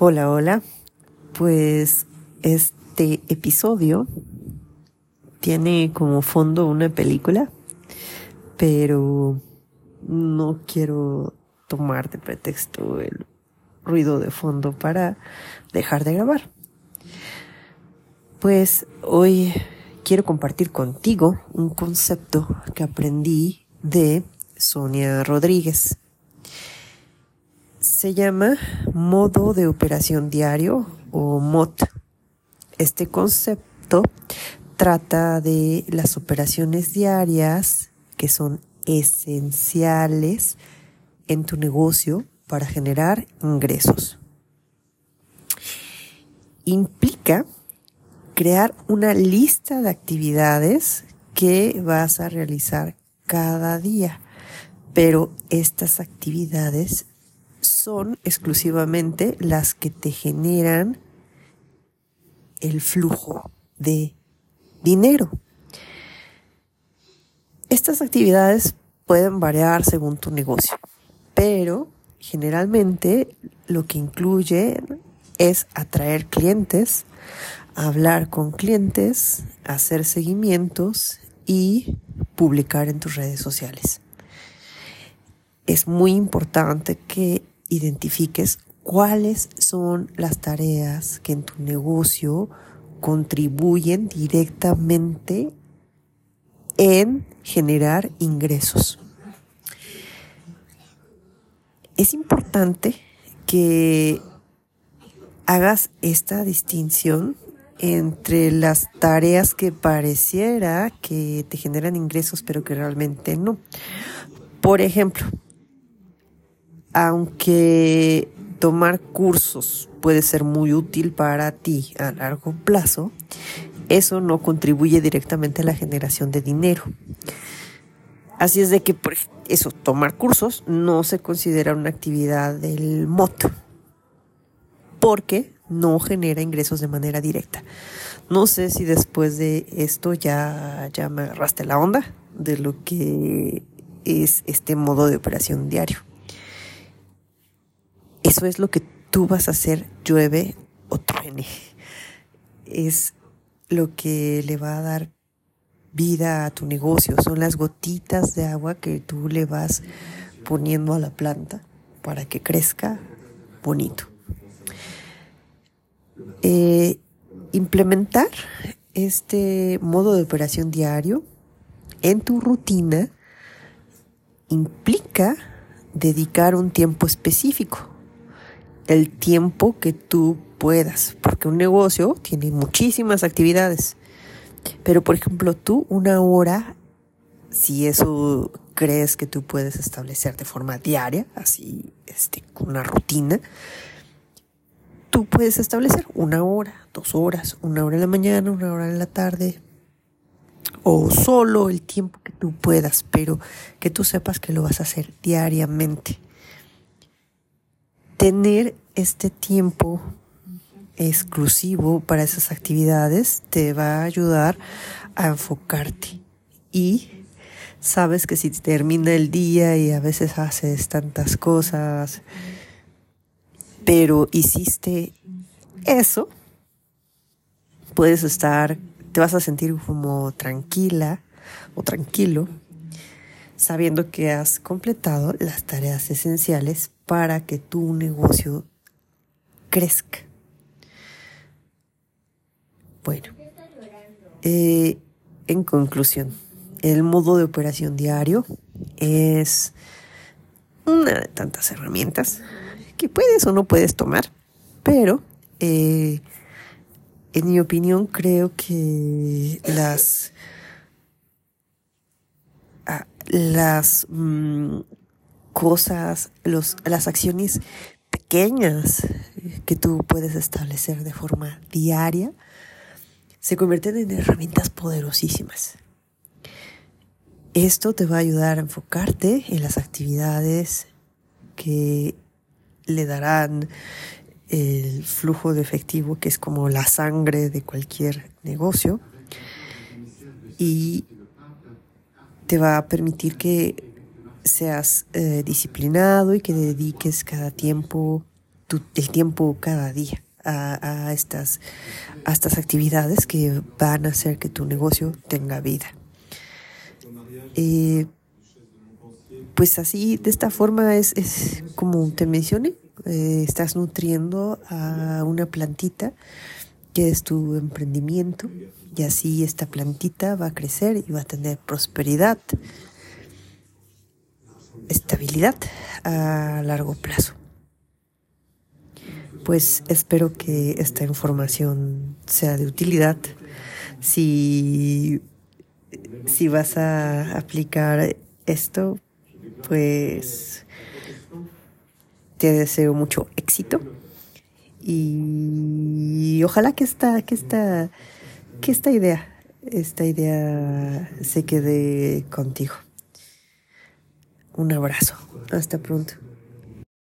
Hola, hola. Pues este episodio tiene como fondo una película, pero no quiero tomar de pretexto el ruido de fondo para dejar de grabar. Pues hoy quiero compartir contigo un concepto que aprendí de Sonia Rodríguez se llama modo de operación diario o MOT. Este concepto trata de las operaciones diarias que son esenciales en tu negocio para generar ingresos. Implica crear una lista de actividades que vas a realizar cada día, pero estas actividades son exclusivamente las que te generan el flujo de dinero. Estas actividades pueden variar según tu negocio, pero generalmente lo que incluye es atraer clientes, hablar con clientes, hacer seguimientos y publicar en tus redes sociales. Es muy importante que identifiques cuáles son las tareas que en tu negocio contribuyen directamente en generar ingresos. Es importante que hagas esta distinción entre las tareas que pareciera que te generan ingresos pero que realmente no. Por ejemplo, aunque tomar cursos puede ser muy útil para ti a largo plazo, eso no contribuye directamente a la generación de dinero. Así es de que por eso, tomar cursos no se considera una actividad del MOT, porque no genera ingresos de manera directa. No sé si después de esto ya, ya me agarraste la onda de lo que es este modo de operación diario. Eso es lo que tú vas a hacer, llueve o truene. Es lo que le va a dar vida a tu negocio. Son las gotitas de agua que tú le vas poniendo a la planta para que crezca bonito. Eh, implementar este modo de operación diario en tu rutina implica dedicar un tiempo específico el tiempo que tú puedas, porque un negocio tiene muchísimas actividades. Pero, por ejemplo, tú una hora, si eso crees que tú puedes establecer de forma diaria, así, este, con una rutina, tú puedes establecer una hora, dos horas, una hora en la mañana, una hora en la tarde, o solo el tiempo que tú puedas, pero que tú sepas que lo vas a hacer diariamente tener este tiempo exclusivo para esas actividades te va a ayudar a enfocarte. Y sabes que si termina el día y a veces haces tantas cosas, pero hiciste eso, puedes estar, te vas a sentir como tranquila o tranquilo sabiendo que has completado las tareas esenciales para que tu negocio crezca. Bueno, eh, en conclusión, el modo de operación diario es una de tantas herramientas que puedes o no puedes tomar, pero eh, en mi opinión creo que las las mm, cosas, los, las acciones pequeñas que tú puedes establecer de forma diaria se convierten en herramientas poderosísimas. Esto te va a ayudar a enfocarte en las actividades que le darán el flujo de efectivo, que es como la sangre de cualquier negocio, y te va a permitir que seas eh, disciplinado y que dediques cada tiempo el tiempo cada día a, estas, a estas actividades que van a hacer que tu negocio tenga vida. Eh, pues así, de esta forma es, es como te mencioné, eh, estás nutriendo a una plantita que es tu emprendimiento y así esta plantita va a crecer y va a tener prosperidad, estabilidad a largo plazo. Pues espero que esta información sea de utilidad. Si, si vas a aplicar esto, pues te deseo mucho éxito y ojalá que esta, que esta, que esta idea, esta idea se quede contigo. Un abrazo. Hasta pronto.